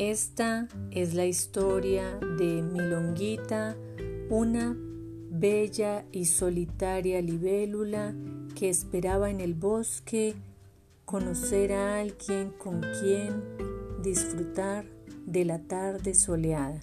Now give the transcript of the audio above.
Esta es la historia de Milonguita, una bella y solitaria libélula que esperaba en el bosque conocer a alguien con quien disfrutar de la tarde soleada.